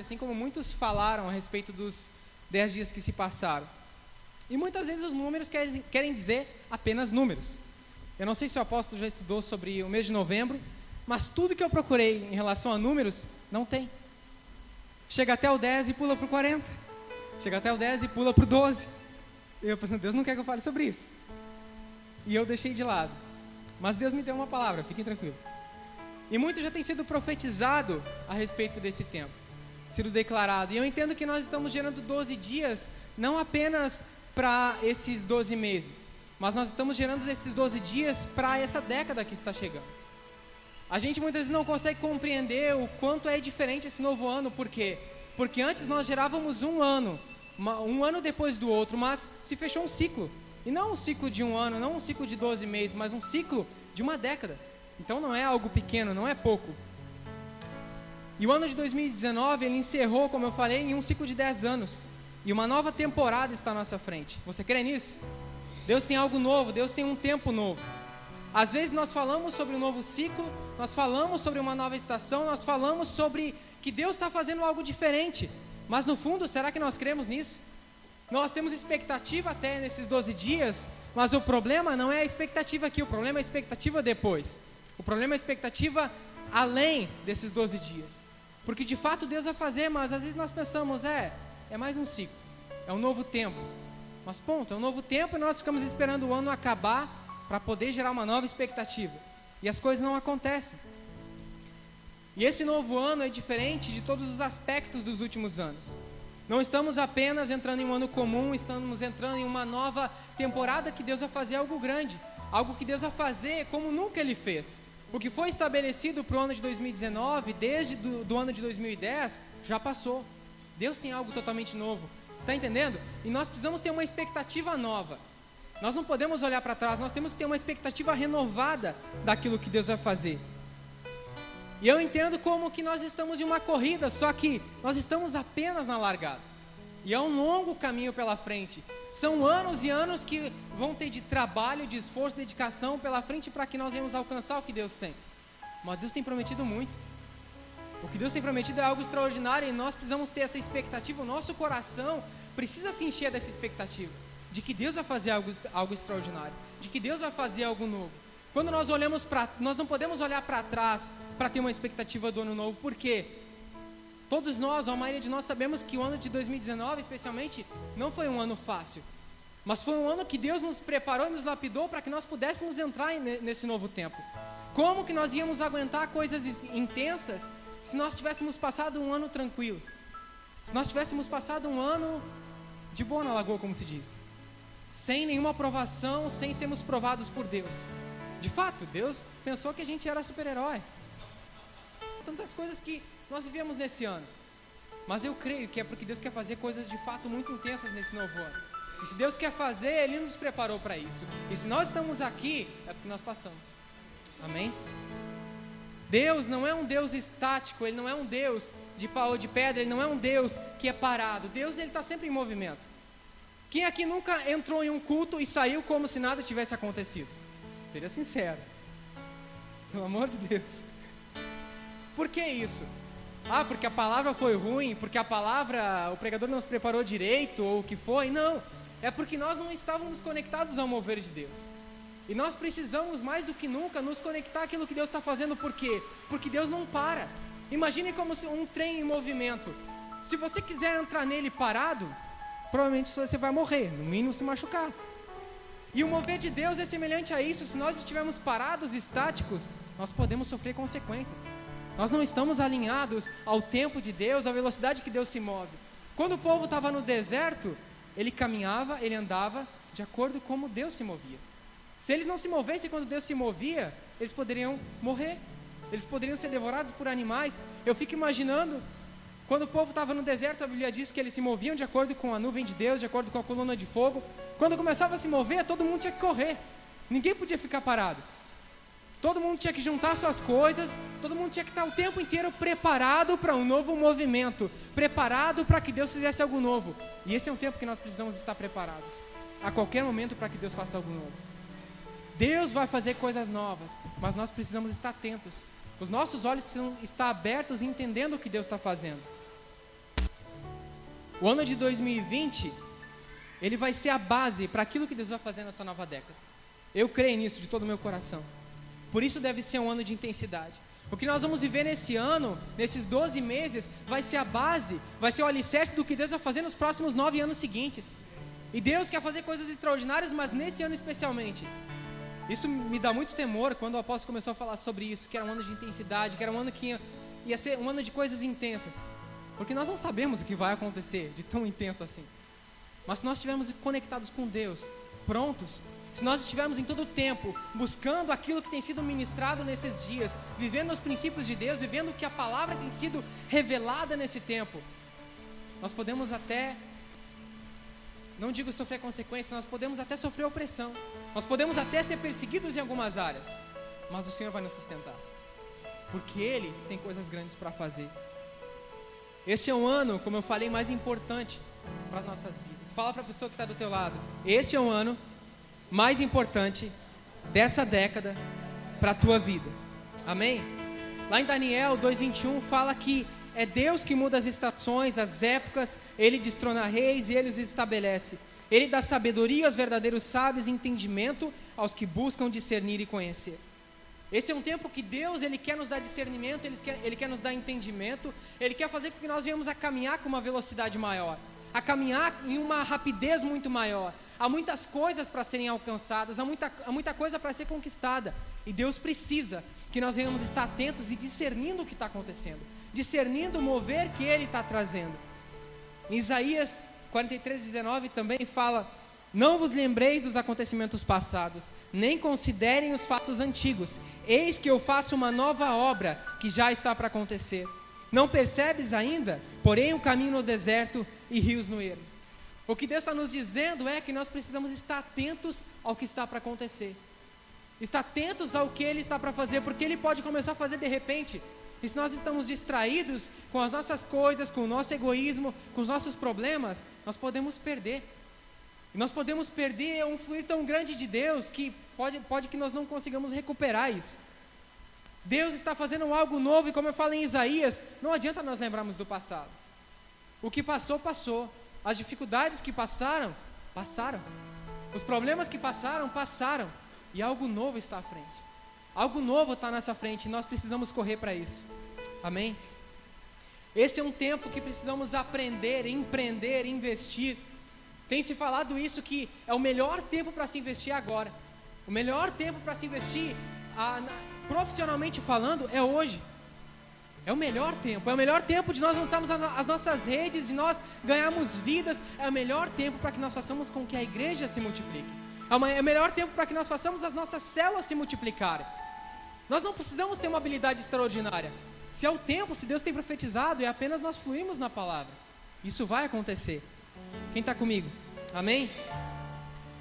assim como muitos falaram a respeito dos dez dias que se passaram. E muitas vezes os números querem, querem dizer apenas números. Eu não sei se o apóstolo já estudou sobre o mês de novembro, mas tudo que eu procurei em relação a números, não tem. Chega até o 10 e pula para o 40. Chega até o 10 e pula para o 12. E eu pensando, Deus não quer que eu fale sobre isso. E eu deixei de lado. Mas Deus me deu uma palavra, fiquem tranquilos. E muito já tem sido profetizado a respeito desse tempo, sido declarado. E eu entendo que nós estamos gerando 12 dias, não apenas para esses 12 meses, mas nós estamos gerando esses 12 dias para essa década que está chegando. A gente muitas vezes não consegue compreender o quanto é diferente esse novo ano, por quê? Porque antes nós gerávamos um ano, um ano depois do outro, mas se fechou um ciclo. E não um ciclo de um ano, não um ciclo de 12 meses, mas um ciclo de uma década. Então não é algo pequeno, não é pouco. E o ano de 2019, ele encerrou, como eu falei, em um ciclo de 10 anos. E uma nova temporada está à nossa frente. Você crê nisso? Deus tem algo novo, Deus tem um tempo novo. Às vezes nós falamos sobre um novo ciclo, nós falamos sobre uma nova estação, nós falamos sobre que Deus está fazendo algo diferente. Mas no fundo, será que nós cremos nisso? Nós temos expectativa até nesses 12 dias, mas o problema não é a expectativa aqui, o problema é a expectativa depois. O problema é a expectativa além desses 12 dias. Porque de fato Deus vai fazer, mas às vezes nós pensamos, é, é mais um ciclo, é um novo tempo. Mas ponto, é um novo tempo e nós ficamos esperando o ano acabar para poder gerar uma nova expectativa. E as coisas não acontecem. E esse novo ano é diferente de todos os aspectos dos últimos anos. Não estamos apenas entrando em um ano comum, estamos entrando em uma nova temporada que Deus vai fazer algo grande, algo que Deus vai fazer como nunca Ele fez. O que foi estabelecido para o ano de 2019, desde do, do ano de 2010, já passou. Deus tem algo totalmente novo. Está entendendo? E nós precisamos ter uma expectativa nova. Nós não podemos olhar para trás, nós temos que ter uma expectativa renovada daquilo que Deus vai fazer. E eu entendo como que nós estamos em uma corrida, só que nós estamos apenas na largada. E é um longo caminho pela frente. São anos e anos que vão ter de trabalho, de esforço, de dedicação pela frente para que nós venhamos alcançar o que Deus tem. Mas Deus tem prometido muito. O que Deus tem prometido é algo extraordinário e nós precisamos ter essa expectativa. O nosso coração precisa se encher dessa expectativa de que Deus vai fazer algo, algo extraordinário, de que Deus vai fazer algo novo. Quando nós olhamos para, nós não podemos olhar para trás para ter uma expectativa do ano novo. Por quê? Todos nós, a maioria de nós sabemos que o ano de 2019, especialmente, não foi um ano fácil. Mas foi um ano que Deus nos preparou e nos lapidou para que nós pudéssemos entrar nesse novo tempo. Como que nós íamos aguentar coisas intensas se nós tivéssemos passado um ano tranquilo? Se nós tivéssemos passado um ano de boa na lagoa, como se diz. Sem nenhuma aprovação, sem sermos provados por Deus. De fato, Deus pensou que a gente era super-herói. Tantas coisas que nós vivemos nesse ano. Mas eu creio que é porque Deus quer fazer coisas de fato muito intensas nesse novo ano. E se Deus quer fazer, Ele nos preparou para isso. E se nós estamos aqui, é porque nós passamos. Amém? Deus não é um Deus estático, Ele não é um Deus de pau ou de pedra, Ele não é um Deus que é parado. Deus Ele está sempre em movimento. Quem aqui nunca entrou em um culto e saiu como se nada tivesse acontecido? Seja sincero. Pelo amor de Deus. Por que isso? Ah, porque a palavra foi ruim, porque a palavra, o pregador não se preparou direito, ou o que foi. Não. É porque nós não estávamos conectados ao mover de Deus. E nós precisamos mais do que nunca nos conectar àquilo que Deus está fazendo, por quê? Porque Deus não para. Imagine como um trem em movimento. Se você quiser entrar nele parado, provavelmente você vai morrer, no mínimo se machucar. E o mover de Deus é semelhante a isso. Se nós estivermos parados, estáticos, nós podemos sofrer consequências. Nós não estamos alinhados ao tempo de Deus, à velocidade que Deus se move. Quando o povo estava no deserto, ele caminhava, ele andava de acordo com como Deus se movia. Se eles não se movessem quando Deus se movia, eles poderiam morrer. Eles poderiam ser devorados por animais. Eu fico imaginando, quando o povo estava no deserto, a Bíblia diz que eles se moviam de acordo com a nuvem de Deus, de acordo com a coluna de fogo. Quando começava a se mover, todo mundo tinha que correr. Ninguém podia ficar parado. Todo mundo tinha que juntar suas coisas, todo mundo tinha que estar o tempo inteiro preparado para um novo movimento, preparado para que Deus fizesse algo novo. E esse é um tempo que nós precisamos estar preparados, a qualquer momento para que Deus faça algo novo. Deus vai fazer coisas novas, mas nós precisamos estar atentos. Os nossos olhos precisam estar abertos e entendendo o que Deus está fazendo. O ano de 2020, ele vai ser a base para aquilo que Deus vai fazer nessa nova década. Eu creio nisso de todo o meu coração. Por isso deve ser um ano de intensidade. O que nós vamos viver nesse ano, nesses 12 meses, vai ser a base, vai ser o alicerce do que Deus vai fazer nos próximos nove anos seguintes. E Deus quer fazer coisas extraordinárias, mas nesse ano especialmente. Isso me dá muito temor quando o apóstolo começou a falar sobre isso, que era um ano de intensidade, que era um ano que ia, ia ser um ano de coisas intensas. Porque nós não sabemos o que vai acontecer de tão intenso assim. Mas se nós estivermos conectados com Deus, prontos, se nós estivermos em todo o tempo buscando aquilo que tem sido ministrado nesses dias, vivendo os princípios de Deus, vivendo o que a palavra tem sido revelada nesse tempo, nós podemos até, não digo sofrer consequências, nós podemos até sofrer opressão, nós podemos até ser perseguidos em algumas áreas, mas o Senhor vai nos sustentar, porque Ele tem coisas grandes para fazer. Este é um ano, como eu falei, mais importante para as nossas vidas. Fala para a pessoa que está do teu lado. Este é um ano mais importante dessa década para a tua vida. Amém? Lá em Daniel 2:21 fala que é Deus que muda as estações, as épocas, ele destrona reis e ele os estabelece. Ele dá sabedoria aos verdadeiros sábios e entendimento aos que buscam discernir e conhecer. Esse é um tempo que Deus ele quer nos dar discernimento, ele quer, ele quer nos dar entendimento, Ele quer fazer com que nós venhamos a caminhar com uma velocidade maior, a caminhar em uma rapidez muito maior, há muitas coisas para serem alcançadas, há muita, há muita coisa para ser conquistada. E Deus precisa que nós venhamos estar atentos e discernindo o que está acontecendo, discernindo o mover que Ele está trazendo. Em Isaías 43, 19 também fala: Não vos lembreis dos acontecimentos passados, nem considerem os fatos antigos. Eis que eu faço uma nova obra que já está para acontecer. Não percebes ainda? Porém, o caminho no deserto e rios no ermo. O que Deus está nos dizendo é que nós precisamos estar atentos ao que está para acontecer. Estar atentos ao que Ele está para fazer, porque Ele pode começar a fazer de repente. E se nós estamos distraídos com as nossas coisas, com o nosso egoísmo, com os nossos problemas, nós podemos perder. E nós podemos perder um fluir tão grande de Deus que pode, pode que nós não consigamos recuperar isso. Deus está fazendo algo novo, e como eu falei em Isaías, não adianta nós lembrarmos do passado. O que passou, passou. As dificuldades que passaram, passaram. Os problemas que passaram, passaram. E algo novo está à frente. Algo novo está nessa frente e nós precisamos correr para isso. Amém? Esse é um tempo que precisamos aprender, empreender, investir. Tem se falado isso que é o melhor tempo para se investir agora. O melhor tempo para se investir, a, profissionalmente falando, é hoje. É o melhor tempo, é o melhor tempo de nós lançarmos as nossas redes, de nós ganharmos vidas. É o melhor tempo para que nós façamos com que a igreja se multiplique. É, é o melhor tempo para que nós façamos as nossas células se multiplicarem. Nós não precisamos ter uma habilidade extraordinária. Se é o tempo, se Deus tem profetizado, é apenas nós fluirmos na palavra. Isso vai acontecer. Quem está comigo? Amém?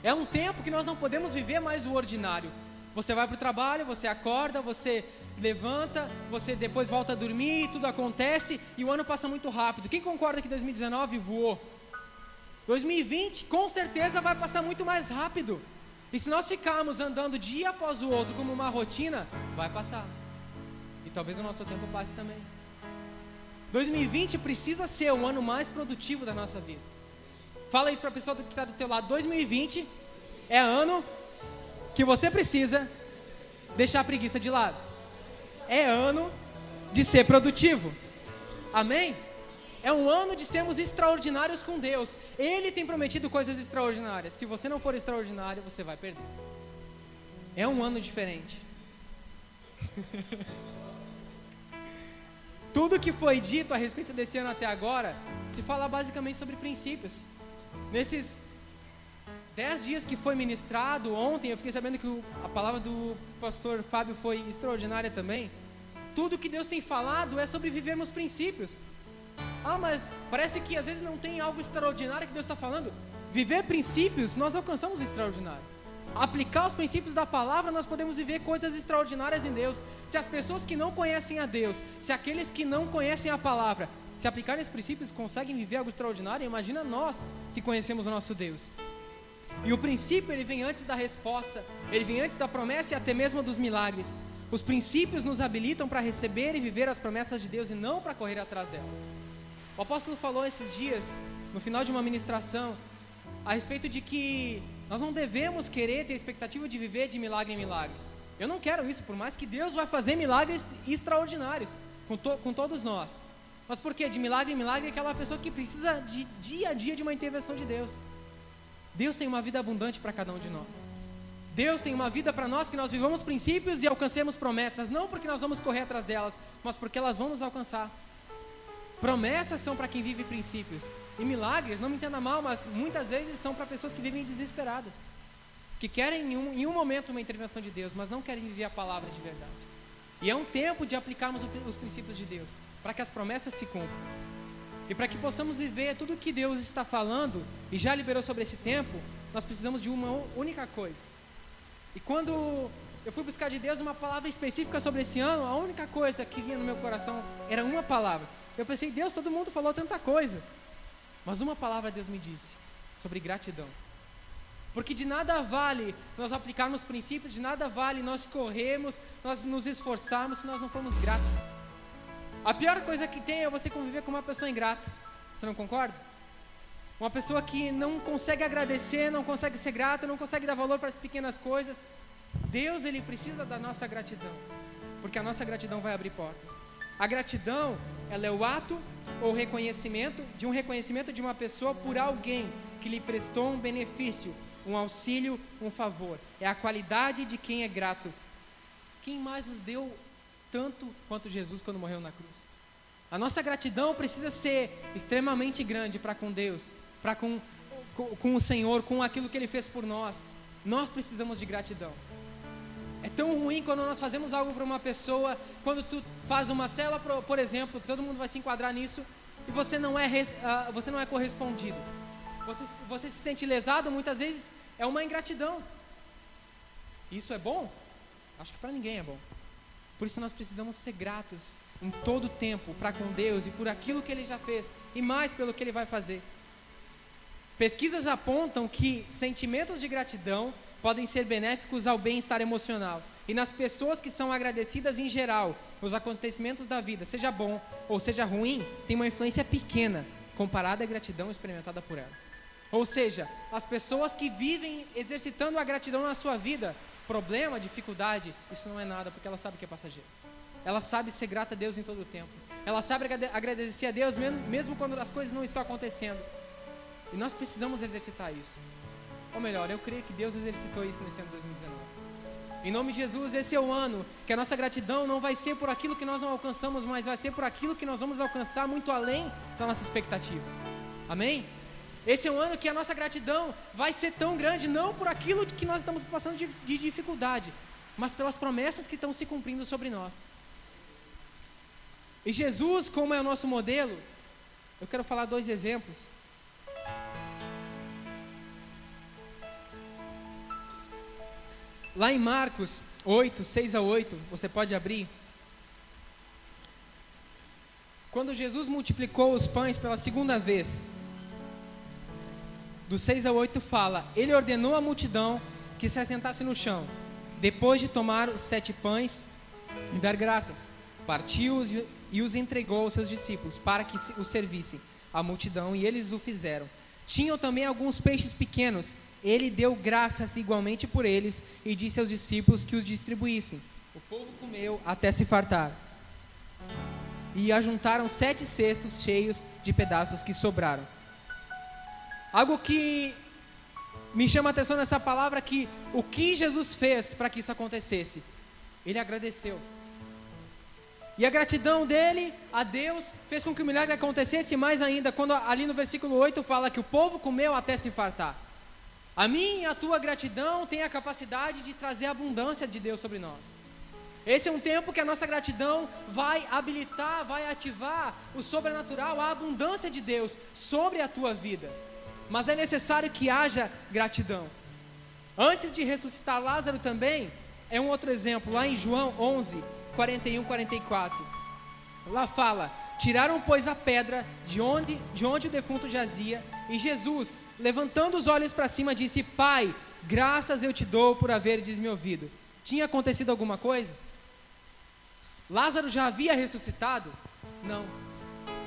É um tempo que nós não podemos viver mais o ordinário. Você vai para o trabalho, você acorda, você levanta, você depois volta a dormir, tudo acontece e o ano passa muito rápido. Quem concorda que 2019 voou? 2020 com certeza vai passar muito mais rápido. E se nós ficarmos andando dia após o outro como uma rotina, vai passar. E talvez o nosso tempo passe também. 2020 precisa ser o ano mais produtivo da nossa vida. Fala isso para a pessoa que está do teu lado. 2020 é ano que você precisa deixar a preguiça de lado. É ano de ser produtivo. Amém? É um ano de sermos extraordinários com Deus. Ele tem prometido coisas extraordinárias. Se você não for extraordinário, você vai perder. É um ano diferente. Tudo que foi dito a respeito desse ano até agora se fala basicamente sobre princípios. Nesses dez dias que foi ministrado ontem, eu fiquei sabendo que a palavra do pastor Fábio foi extraordinária também. Tudo que Deus tem falado é sobre vivermos princípios. Ah, mas parece que às vezes não tem algo extraordinário que Deus está falando. Viver princípios, nós alcançamos o extraordinário. Aplicar os princípios da palavra, nós podemos viver coisas extraordinárias em Deus. Se as pessoas que não conhecem a Deus, se aqueles que não conhecem a palavra, se aplicarem os princípios, conseguem viver algo extraordinário, imagina nós que conhecemos o nosso Deus. E o princípio ele vem antes da resposta, ele vem antes da promessa e até mesmo dos milagres. Os princípios nos habilitam para receber e viver as promessas de Deus e não para correr atrás delas. O apóstolo falou esses dias, no final de uma ministração, a respeito de que nós não devemos querer ter a expectativa de viver de milagre em milagre. Eu não quero isso, por mais que Deus vai fazer milagres extraordinários com, to, com todos nós. Mas por quê? De milagre em milagre é aquela pessoa que precisa de dia a dia de uma intervenção de Deus. Deus tem uma vida abundante para cada um de nós. Deus tem uma vida para nós que nós vivamos princípios e alcancemos promessas, não porque nós vamos correr atrás delas, mas porque elas vão nos alcançar. Promessas são para quem vive princípios. E milagres, não me entenda mal, mas muitas vezes são para pessoas que vivem desesperadas. Que querem em um, em um, momento uma intervenção de Deus, mas não querem viver a palavra de verdade. E é um tempo de aplicarmos os princípios de Deus, para que as promessas se cumpram. E para que possamos viver tudo o que Deus está falando e já liberou sobre esse tempo, nós precisamos de uma única coisa e quando eu fui buscar de Deus uma palavra específica sobre esse ano, a única coisa que vinha no meu coração era uma palavra. Eu pensei, Deus, todo mundo falou tanta coisa. Mas uma palavra Deus me disse sobre gratidão. Porque de nada vale nós aplicarmos princípios, de nada vale nós corrermos, nós nos esforçarmos se nós não formos gratos. A pior coisa que tem é você conviver com uma pessoa ingrata. Você não concorda? Uma pessoa que não consegue agradecer, não consegue ser grata, não consegue dar valor para as pequenas coisas. Deus, ele precisa da nossa gratidão, porque a nossa gratidão vai abrir portas. A gratidão, ela é o ato ou reconhecimento de um reconhecimento de uma pessoa por alguém que lhe prestou um benefício, um auxílio, um favor. É a qualidade de quem é grato. Quem mais nos deu tanto quanto Jesus quando morreu na cruz? A nossa gratidão precisa ser extremamente grande para com Deus, para com, com, com o Senhor, com aquilo que Ele fez por nós. Nós precisamos de gratidão. É tão ruim quando nós fazemos algo para uma pessoa, quando tu faz uma cela, por exemplo, que todo mundo vai se enquadrar nisso, e você não é, uh, você não é correspondido. Você, você se sente lesado, muitas vezes é uma ingratidão. Isso é bom? Acho que para ninguém é bom. Por isso nós precisamos ser gratos em todo o tempo para com Deus e por aquilo que Ele já fez, e mais pelo que Ele vai fazer. Pesquisas apontam que sentimentos de gratidão podem ser benéficos ao bem-estar emocional. E nas pessoas que são agradecidas em geral, os acontecimentos da vida, seja bom ou seja ruim, tem uma influência pequena comparada à gratidão experimentada por ela. Ou seja, as pessoas que vivem exercitando a gratidão na sua vida, problema, dificuldade, isso não é nada, porque ela sabe que é passageiro. Ela sabe ser grata a Deus em todo o tempo. Ela sabe agradecer a Deus mesmo, quando as coisas não estão acontecendo. E nós precisamos exercitar isso. Ou melhor, eu creio que Deus exercitou isso nesse ano de 2019. Em nome de Jesus, esse é o ano que a nossa gratidão não vai ser por aquilo que nós não alcançamos, mas vai ser por aquilo que nós vamos alcançar muito além da nossa expectativa. Amém? Esse é um ano que a nossa gratidão vai ser tão grande, não por aquilo que nós estamos passando de, de dificuldade, mas pelas promessas que estão se cumprindo sobre nós. E Jesus, como é o nosso modelo, eu quero falar dois exemplos. Lá em Marcos 8, 6 a 8, você pode abrir. Quando Jesus multiplicou os pães pela segunda vez, do 6 a 8 fala: Ele ordenou à multidão que se assentasse no chão, depois de tomar os sete pães e dar graças, partiu-os e os entregou aos seus discípulos para que os servissem à multidão, e eles o fizeram. Tinham também alguns peixes pequenos ele deu graças igualmente por eles e disse aos discípulos que os distribuíssem. O povo comeu até se fartar. E ajuntaram sete cestos cheios de pedaços que sobraram. Algo que me chama a atenção nessa palavra é que o que Jesus fez para que isso acontecesse? Ele agradeceu. E a gratidão dele a Deus fez com que o milagre acontecesse mais ainda, quando ali no versículo 8 fala que o povo comeu até se fartar. A minha e a tua gratidão tem a capacidade de trazer a abundância de Deus sobre nós. Esse é um tempo que a nossa gratidão vai habilitar, vai ativar o sobrenatural, a abundância de Deus sobre a tua vida. Mas é necessário que haja gratidão. Antes de ressuscitar Lázaro também, é um outro exemplo, lá em João 11, 41, 44. Lá fala: Tiraram, pois, a pedra de onde, de onde o defunto jazia, e Jesus, levantando os olhos para cima, disse: Pai, graças eu te dou por haveres me ouvido. Tinha acontecido alguma coisa? Lázaro já havia ressuscitado? Não.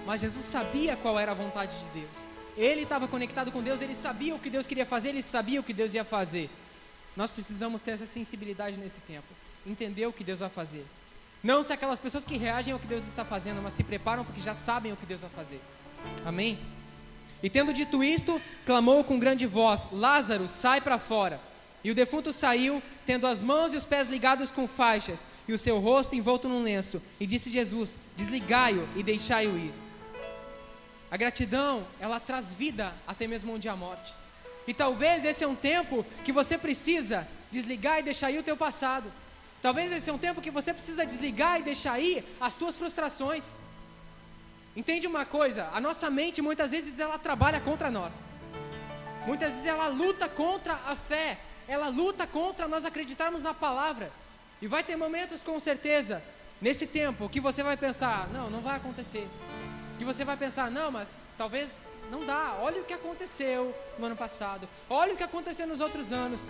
mas Jesus sabia qual era a vontade de Deus. Ele estava conectado com Deus, ele sabia o que Deus queria fazer, ele sabia o que Deus ia fazer. Nós precisamos ter essa sensibilidade nesse tempo, entender o que Deus vai fazer. Não se aquelas pessoas que reagem ao que Deus está fazendo, mas se preparam porque já sabem o que Deus vai fazer. Amém? E tendo dito isto, clamou com grande voz: Lázaro, sai para fora. E o defunto saiu, tendo as mãos e os pés ligados com faixas, e o seu rosto envolto num lenço. E disse Jesus: Desligai-o e deixai-o ir. A gratidão, ela traz vida até mesmo onde há morte. E talvez esse é um tempo que você precisa desligar e deixar ir o teu passado. Talvez esse é um tempo que você precisa desligar e deixar ir as tuas frustrações. Entende uma coisa? A nossa mente muitas vezes ela trabalha contra nós. Muitas vezes ela luta contra a fé, ela luta contra nós acreditarmos na palavra. E vai ter momentos com certeza nesse tempo que você vai pensar, não, não vai acontecer. Que você vai pensar, não, mas talvez não dá. Olha o que aconteceu no ano passado. Olha o que aconteceu nos outros anos.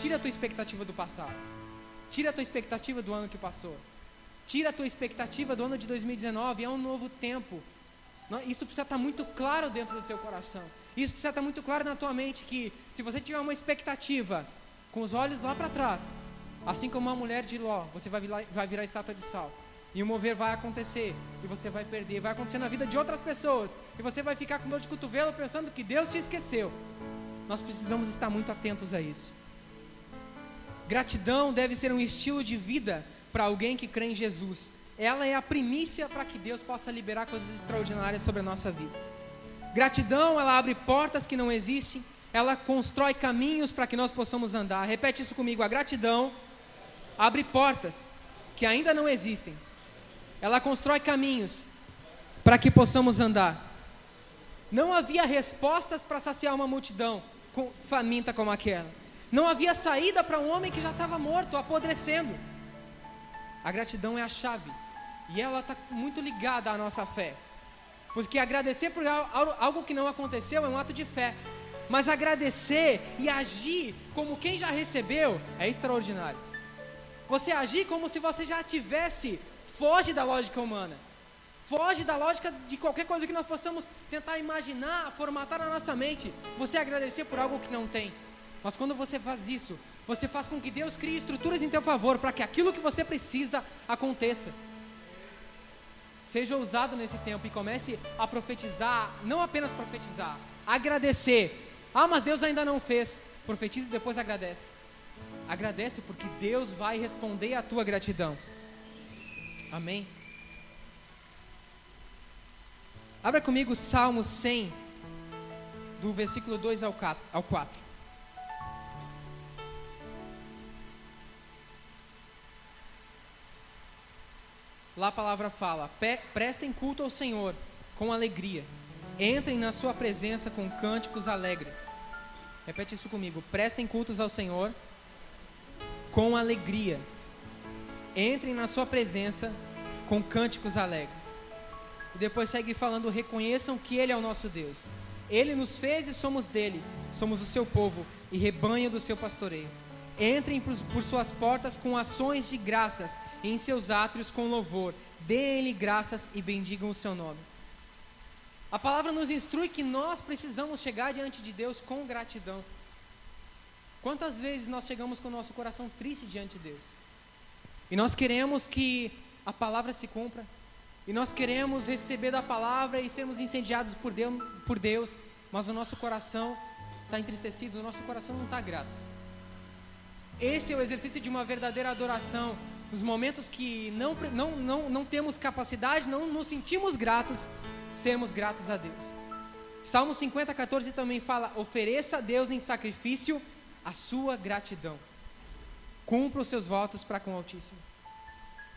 Tira a tua expectativa do passado. Tira a tua expectativa do ano que passou. Tira a tua expectativa do ano de 2019. É um novo tempo. Isso precisa estar muito claro dentro do teu coração. Isso precisa estar muito claro na tua mente que se você tiver uma expectativa com os olhos lá para trás, assim como uma mulher de Ló, você vai virar, vai virar estátua de sal. E o mover vai acontecer e você vai perder, vai acontecer na vida de outras pessoas e você vai ficar com dor de cotovelo pensando que Deus te esqueceu. Nós precisamos estar muito atentos a isso. Gratidão deve ser um estilo de vida para alguém que crê em Jesus. Ela é a primícia para que Deus possa liberar coisas extraordinárias sobre a nossa vida. Gratidão, ela abre portas que não existem, ela constrói caminhos para que nós possamos andar. Repete isso comigo: a gratidão abre portas que ainda não existem ela constrói caminhos para que possamos andar. Não havia respostas para saciar uma multidão faminta como aquela. Não havia saída para um homem que já estava morto, apodrecendo. A gratidão é a chave. E ela está muito ligada à nossa fé. Porque agradecer por algo que não aconteceu é um ato de fé. Mas agradecer e agir como quem já recebeu é extraordinário. Você agir como se você já tivesse Foge da lógica humana. Foge da lógica de qualquer coisa que nós possamos tentar imaginar, formatar na nossa mente. Você agradecer por algo que não tem. Mas quando você faz isso, você faz com que Deus crie estruturas em teu favor para que aquilo que você precisa aconteça. Seja ousado nesse tempo e comece a profetizar, não apenas profetizar, agradecer. Ah, mas Deus ainda não fez. Profetize e depois agradece. Agradece porque Deus vai responder à tua gratidão. Amém? Abra comigo Salmo 100, do versículo 2 ao 4. Lá a palavra fala: prestem culto ao Senhor com alegria, entrem na Sua presença com cânticos alegres. Repete isso comigo: prestem cultos ao Senhor com alegria entrem na sua presença com cânticos alegres. E depois segue falando: reconheçam que Ele é o nosso Deus. Ele nos fez e somos dele, somos o seu povo e rebanho do seu pastoreio. Entrem por, suas portas com ações de graças e em seus átrios com louvor. Deem-lhe graças e bendigam o seu nome. A palavra nos instrui que nós precisamos chegar diante de Deus com gratidão. Quantas vezes nós chegamos com o nosso coração triste diante de Deus? E nós queremos que a palavra se cumpra. E nós queremos receber da palavra e sermos incendiados por Deus, por Deus mas o nosso coração está entristecido, o nosso coração não está grato. Esse é o exercício de uma verdadeira adoração. Nos momentos que não, não, não, não temos capacidade, não nos sentimos gratos, sermos gratos a Deus. Salmo 50, 14 também fala: ofereça a Deus em sacrifício a sua gratidão cumpra os seus votos para com o Altíssimo.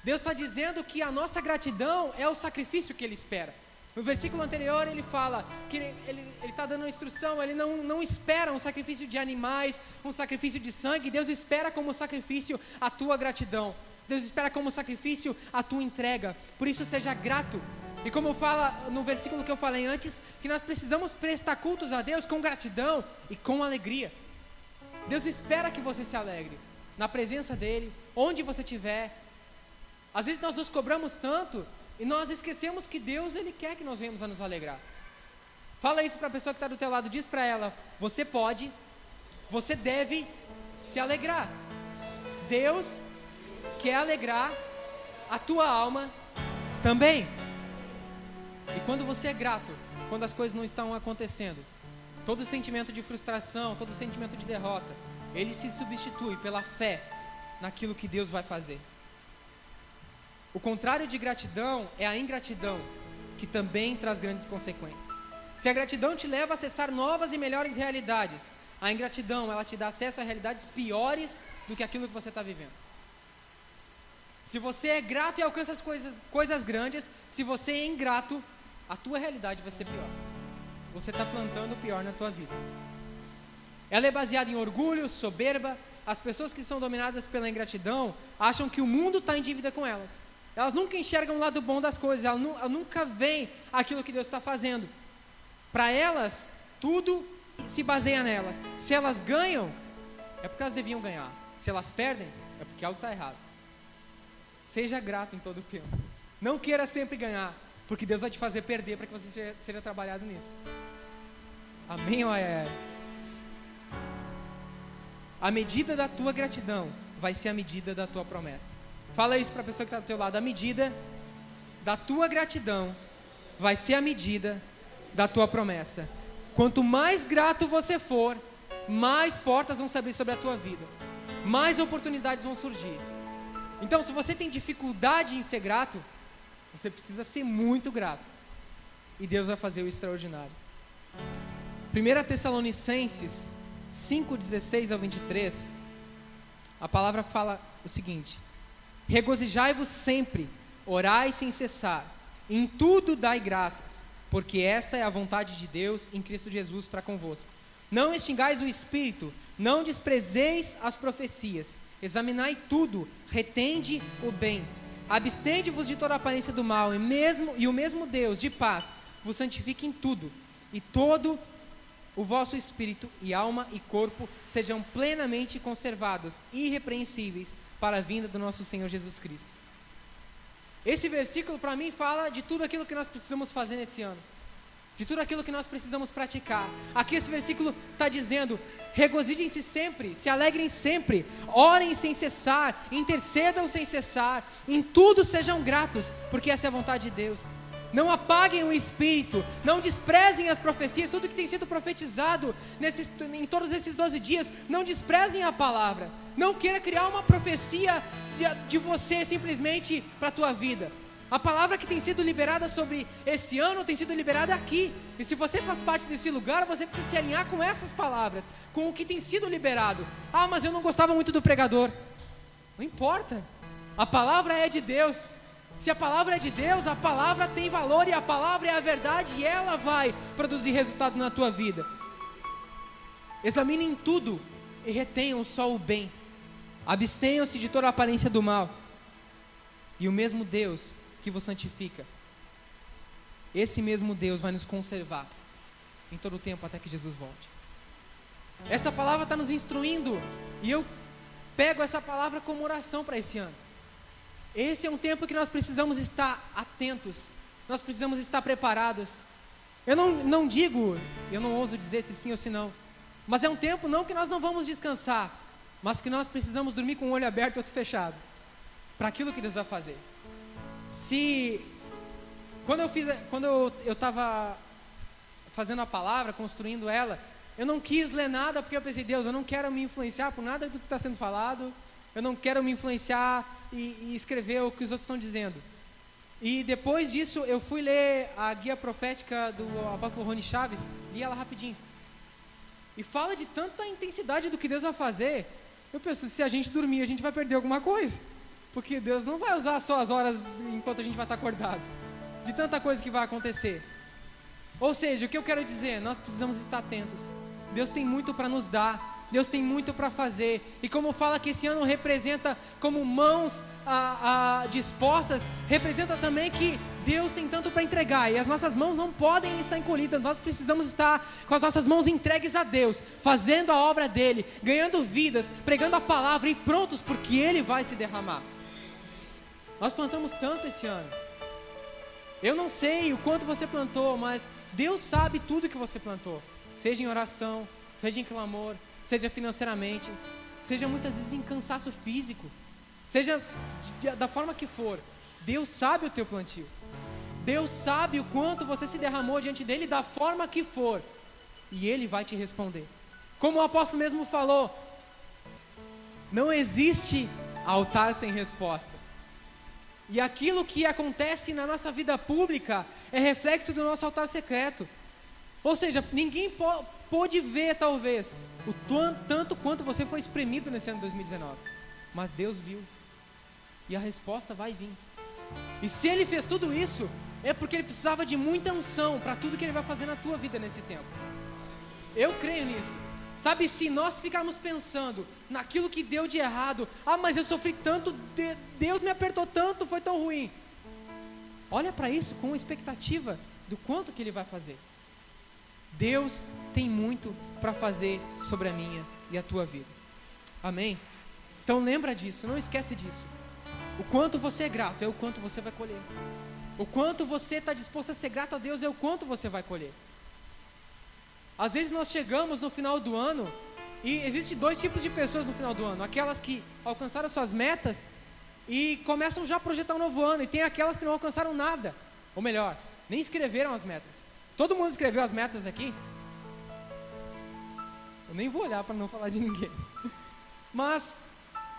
Deus está dizendo que a nossa gratidão é o sacrifício que Ele espera. No versículo anterior ele fala que ele está dando uma instrução, ele não, não espera um sacrifício de animais, um sacrifício de sangue, Deus espera como sacrifício a tua gratidão. Deus espera como sacrifício a tua entrega. Por isso seja grato. E como fala no versículo que eu falei antes, que nós precisamos prestar cultos a Deus com gratidão e com alegria. Deus espera que você se alegre na presença dele, onde você estiver. Às vezes nós nos cobramos tanto E nós esquecemos que Deus, Ele quer que nós venhamos a nos alegrar. Fala isso para a pessoa que está do teu lado, diz para ela: você pode, você deve se alegrar. Deus quer alegrar a tua alma também. E quando você é grato, quando as coisas não estão acontecendo, todo sentimento de frustração, todo sentimento de derrota, ele se substitui pela fé naquilo que Deus vai fazer. O contrário de gratidão é a ingratidão, que também traz grandes consequências. Se a gratidão te leva a acessar novas e melhores realidades, a ingratidão ela te dá acesso a realidades piores do que aquilo que você está vivendo. Se você é grato e alcança as coisas, coisas grandes, se você é ingrato, a tua realidade vai ser pior. Você está plantando o pior na tua vida. Ela é baseada em orgulho, soberba. As pessoas que são dominadas pela ingratidão acham que o mundo está em dívida com elas. Elas nunca enxergam o lado bom das coisas, elas, nu elas nunca veem aquilo que Deus está fazendo. Para elas, tudo se baseia nelas. Se elas ganham, é porque elas deviam ganhar. Se elas perdem, é porque algo está errado. Seja grato em todo o tempo. Não queira sempre ganhar, porque Deus vai te fazer perder para que você seja, seja, trabalhado nisso. Amém ou é? A medida da tua gratidão vai ser a medida da tua promessa. Fala isso para a pessoa que está do teu lado. A medida da tua gratidão vai ser a medida da tua promessa. Quanto mais grato você for, mais portas vão se abrir sobre a tua vida, mais oportunidades vão surgir. Então, se você tem dificuldade em ser grato, você precisa ser muito grato. E Deus vai fazer o extraordinário. 1 Tessalonicenses 5:16 ao 23, a palavra fala o seguinte: Regozijai-vos sempre, orai sem cessar, em tudo dai graças, porque esta é a vontade de Deus em Cristo Jesus para convosco. Não extingais o espírito, não desprezeis as profecias, examinai tudo, retende o bem. Abstende-vos de toda aparência do mal, e, mesmo, e o mesmo Deus de paz vos santifique em tudo, e todo o vosso espírito e alma e corpo sejam plenamente conservados, irrepreensíveis, para a vinda do nosso Senhor Jesus Cristo. Esse versículo, para mim, fala de tudo aquilo que nós precisamos fazer nesse ano, de tudo aquilo que nós precisamos praticar. Aqui, esse versículo está dizendo: regozijem-se sempre, se alegrem sempre, orem sem cessar, intercedam sem cessar, em tudo sejam gratos, porque essa é a vontade de Deus. Não apaguem o espírito, não desprezem as profecias, tudo que tem sido profetizado nesses, em todos esses 12 dias, não desprezem a palavra. Não queira criar uma profecia de, de você simplesmente para a tua vida. A palavra que tem sido liberada sobre esse ano tem sido liberada aqui. E se você faz parte desse lugar, você precisa se alinhar com essas palavras, com o que tem sido liberado. Ah, mas eu não gostava muito do pregador. Não importa. A palavra é de Deus. Se a palavra é de Deus, a palavra tem valor e a palavra é a verdade e ela vai produzir resultado na tua vida. Examinem tudo e retenham só o bem. Abstenham-se de toda a aparência do mal. E o mesmo Deus que vos santifica, esse mesmo Deus vai nos conservar em todo o tempo até que Jesus volte. Essa palavra está nos instruindo e eu pego essa palavra como oração para esse ano. Esse é um tempo que nós precisamos estar atentos, nós precisamos estar preparados. Eu não, não digo, eu não ouso dizer se sim ou se não, mas é um tempo não que nós não vamos descansar, mas que nós precisamos dormir com o olho aberto e outro fechado, para aquilo que Deus vai fazer. Se, quando eu fiz, quando eu estava fazendo a palavra, construindo ela, eu não quis ler nada porque eu pensei, Deus, eu não quero me influenciar por nada do que está sendo falado, eu não quero me influenciar e, e escrever o que os outros estão dizendo. E depois disso, eu fui ler a guia profética do apóstolo Rony Chaves, li ela rapidinho. E fala de tanta intensidade do que Deus vai fazer. Eu penso, se a gente dormir, a gente vai perder alguma coisa. Porque Deus não vai usar só as horas enquanto a gente vai estar acordado. De tanta coisa que vai acontecer. Ou seja, o que eu quero dizer, nós precisamos estar atentos. Deus tem muito para nos dar. Deus tem muito para fazer. E como fala que esse ano representa como mãos a, a, dispostas, representa também que Deus tem tanto para entregar. E as nossas mãos não podem estar encolhidas. Nós precisamos estar com as nossas mãos entregues a Deus, fazendo a obra dele, ganhando vidas, pregando a palavra e prontos porque Ele vai se derramar. Nós plantamos tanto esse ano. Eu não sei o quanto você plantou, mas Deus sabe tudo que você plantou. Seja em oração, seja em clamor, seja financeiramente, seja muitas vezes em cansaço físico, seja da forma que for. Deus sabe o teu plantio. Deus sabe o quanto você se derramou diante dele da forma que for. E ele vai te responder. Como o apóstolo mesmo falou, não existe altar sem resposta. E aquilo que acontece na nossa vida pública é reflexo do nosso altar secreto. Ou seja, ninguém pôde ver, talvez, o tanto quanto você foi espremido nesse ano de 2019. Mas Deus viu. E a resposta vai vir. E se Ele fez tudo isso, é porque Ele precisava de muita unção para tudo que Ele vai fazer na tua vida nesse tempo. Eu creio nisso. Sabe, se nós ficarmos pensando naquilo que deu de errado, ah, mas eu sofri tanto, Deus me apertou tanto, foi tão ruim. Olha para isso com expectativa do quanto que Ele vai fazer. Deus tem muito para fazer sobre a minha e a tua vida. Amém? Então lembra disso, não esquece disso. O quanto você é grato é o quanto você vai colher. O quanto você está disposto a ser grato a Deus é o quanto você vai colher. Às vezes nós chegamos no final do ano e existem dois tipos de pessoas no final do ano: aquelas que alcançaram suas metas e começam já a projetar um novo ano, e tem aquelas que não alcançaram nada, ou melhor, nem escreveram as metas. Todo mundo escreveu as metas aqui? Eu nem vou olhar para não falar de ninguém. Mas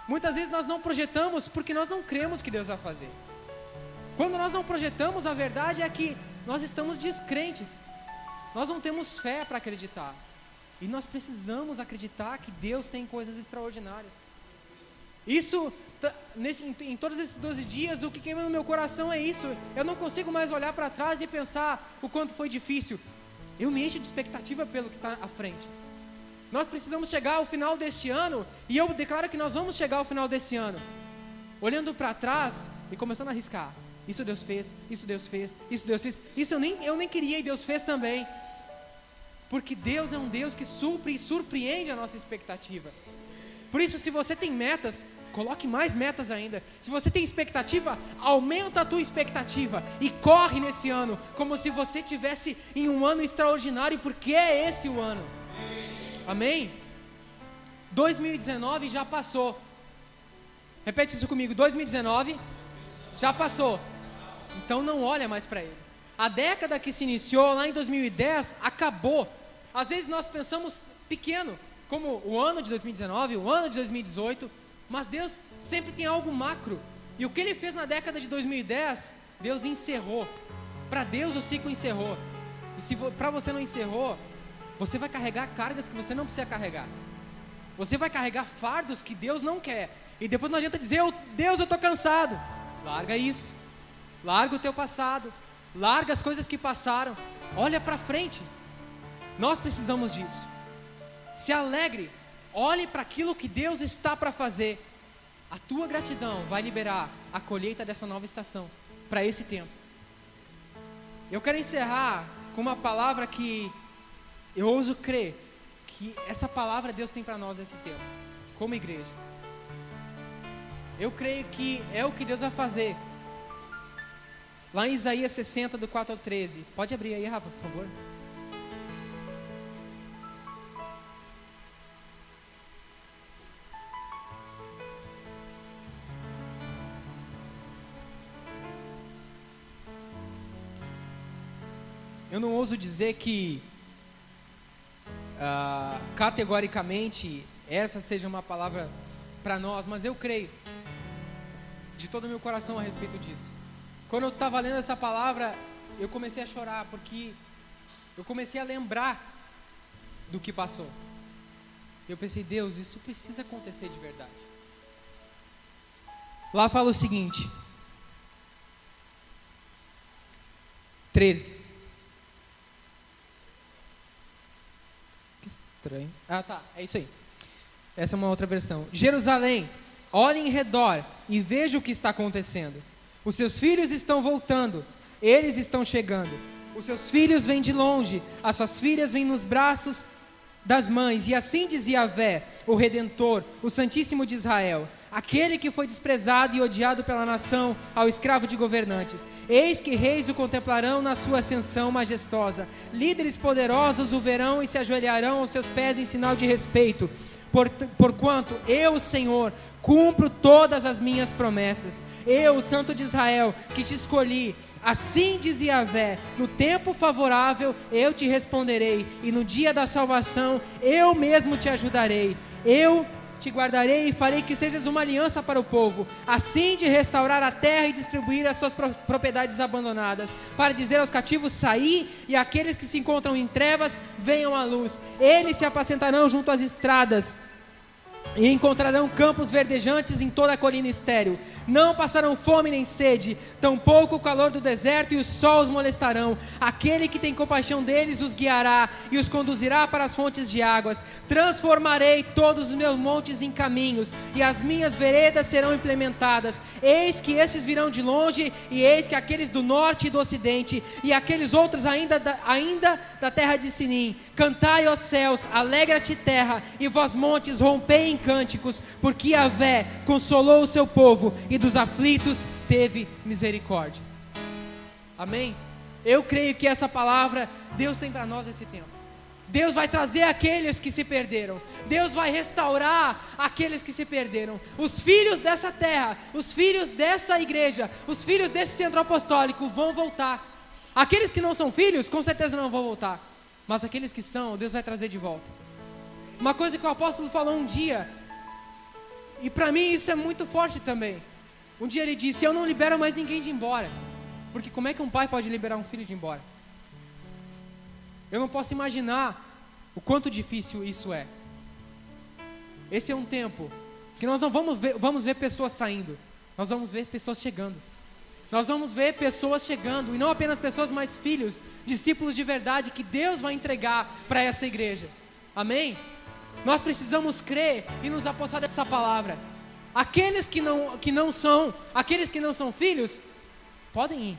muitas vezes nós não projetamos porque nós não cremos que Deus vai fazer. Quando nós não projetamos, a verdade é que nós estamos descrentes. Nós não temos fé para acreditar. E nós precisamos acreditar que Deus tem coisas extraordinárias. Isso, nesse, em, todos esses 12 dias, o que queima no meu coração é isso. Eu não consigo mais olhar para trás e pensar o quanto foi difícil. Eu me encho de expectativa pelo que está à frente. Nós precisamos chegar ao final deste ano, e eu declaro que nós vamos chegar ao final desse ano, olhando para trás e começando a arriscar. Isso Deus fez, isso Deus fez, isso Deus fez. Isso eu nem, eu nem queria e Deus fez também. Porque Deus é um Deus que supre e surpreende a nossa expectativa. Por isso, se você tem metas, coloque mais metas ainda. Se você tem expectativa, aumenta a tua expectativa e corre nesse ano, como se você tivesse em um ano extraordinário, porque é esse o ano. Amém? 2019 já passou. Repete isso comigo. 2019 já passou. Então não olha mais para ele. A década que se iniciou lá em 2010 acabou. Às vezes nós pensamos pequeno, como o ano de 2019, o ano de 2018, mas Deus sempre tem algo macro. E o que ele fez na década de 2010, Deus encerrou. Para Deus o ciclo encerrou. E se para você não encerrou, você vai carregar cargas que você não precisa carregar. Você vai carregar fardos que Deus não quer. E depois não adianta dizer, Deus, eu estou cansado. Larga isso. Larga o teu passado. Larga as coisas que passaram. Olha para frente. Nós precisamos disso. Se alegre, olhe para aquilo que Deus está para fazer. A tua gratidão vai liberar a colheita dessa nova estação para esse tempo. Eu quero encerrar com uma palavra que eu ouso crer que essa palavra Deus tem para nós nesse tempo, como igreja. Eu creio que é o que Deus vai fazer. Lá em Isaías 60, do 4 ao 13. Pode abrir aí, Rafa, por favor. Não ouso dizer que uh, categoricamente essa seja uma palavra para nós, mas eu creio de todo o meu coração a respeito disso. Quando eu estava lendo essa palavra, eu comecei a chorar porque eu comecei a lembrar do que passou. Eu pensei, Deus, isso precisa acontecer de verdade. Lá fala o seguinte: 13. Que estranho. Ah, tá, é isso aí. Essa é uma outra versão. Jerusalém, olhe em redor e veja o que está acontecendo. Os seus filhos estão voltando, eles estão chegando. Os seus filhos vêm de longe, as suas filhas vêm nos braços das mães. E assim dizia Vé, o Redentor, o Santíssimo de Israel: aquele que foi desprezado e odiado pela nação, ao escravo de governantes. Eis que reis o contemplarão na sua ascensão majestosa. Líderes poderosos o verão e se ajoelharão aos seus pés em sinal de respeito. Por, porquanto eu, Senhor, cumpro todas as minhas promessas. Eu, Santo de Israel, que te escolhi, assim dizia Yahvé: no tempo favorável eu te responderei, e no dia da salvação eu mesmo te ajudarei. Eu te guardarei e farei que sejas uma aliança para o povo, assim de restaurar a terra e distribuir as suas propriedades abandonadas, para dizer aos cativos: saí, e aqueles que se encontram em trevas, venham à luz. Eles se apacentarão junto às estradas e encontrarão campos verdejantes em toda a colina estéril. Não passarão fome nem sede, tampouco o calor do deserto e o sol os molestarão. Aquele que tem compaixão deles os guiará e os conduzirá para as fontes de águas. Transformarei todos os meus montes em caminhos e as minhas veredas serão implementadas. Eis que estes virão de longe e eis que aqueles do norte e do ocidente e aqueles outros ainda da, ainda da terra de Sinim. Cantai, ó céus, alegra-te terra e vós montes rompei em cânticos, porque Yahvé consolou o seu povo e dos aflitos teve misericórdia. Amém? Eu creio que essa palavra Deus tem para nós esse tempo. Deus vai trazer aqueles que se perderam. Deus vai restaurar aqueles que se perderam. Os filhos dessa terra, os filhos dessa igreja, os filhos desse centro apostólico vão voltar. Aqueles que não são filhos, com certeza não vão voltar. Mas aqueles que são, Deus vai trazer de volta. Uma coisa que o apóstolo falou um dia, e para mim isso é muito forte também. Um dia ele disse: Eu não libero mais ninguém de embora. Porque como é que um pai pode liberar um filho de embora? Eu não posso imaginar o quanto difícil isso é. Esse é um tempo que nós não vamos ver, vamos ver pessoas saindo, nós vamos ver pessoas chegando. Nós vamos ver pessoas chegando, e não apenas pessoas, mas filhos, discípulos de verdade que Deus vai entregar para essa igreja. Amém? Nós precisamos crer e nos apossar dessa palavra. Aqueles que não, que não são, aqueles que não são filhos, podem ir.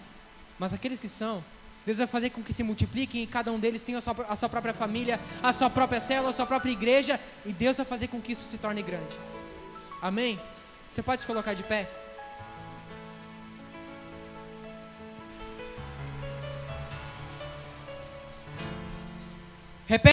Mas aqueles que são, Deus vai fazer com que se multipliquem e cada um deles tenha a sua, a sua própria família, a sua própria célula, a sua própria igreja. E Deus vai fazer com que isso se torne grande. Amém? Você pode se colocar de pé?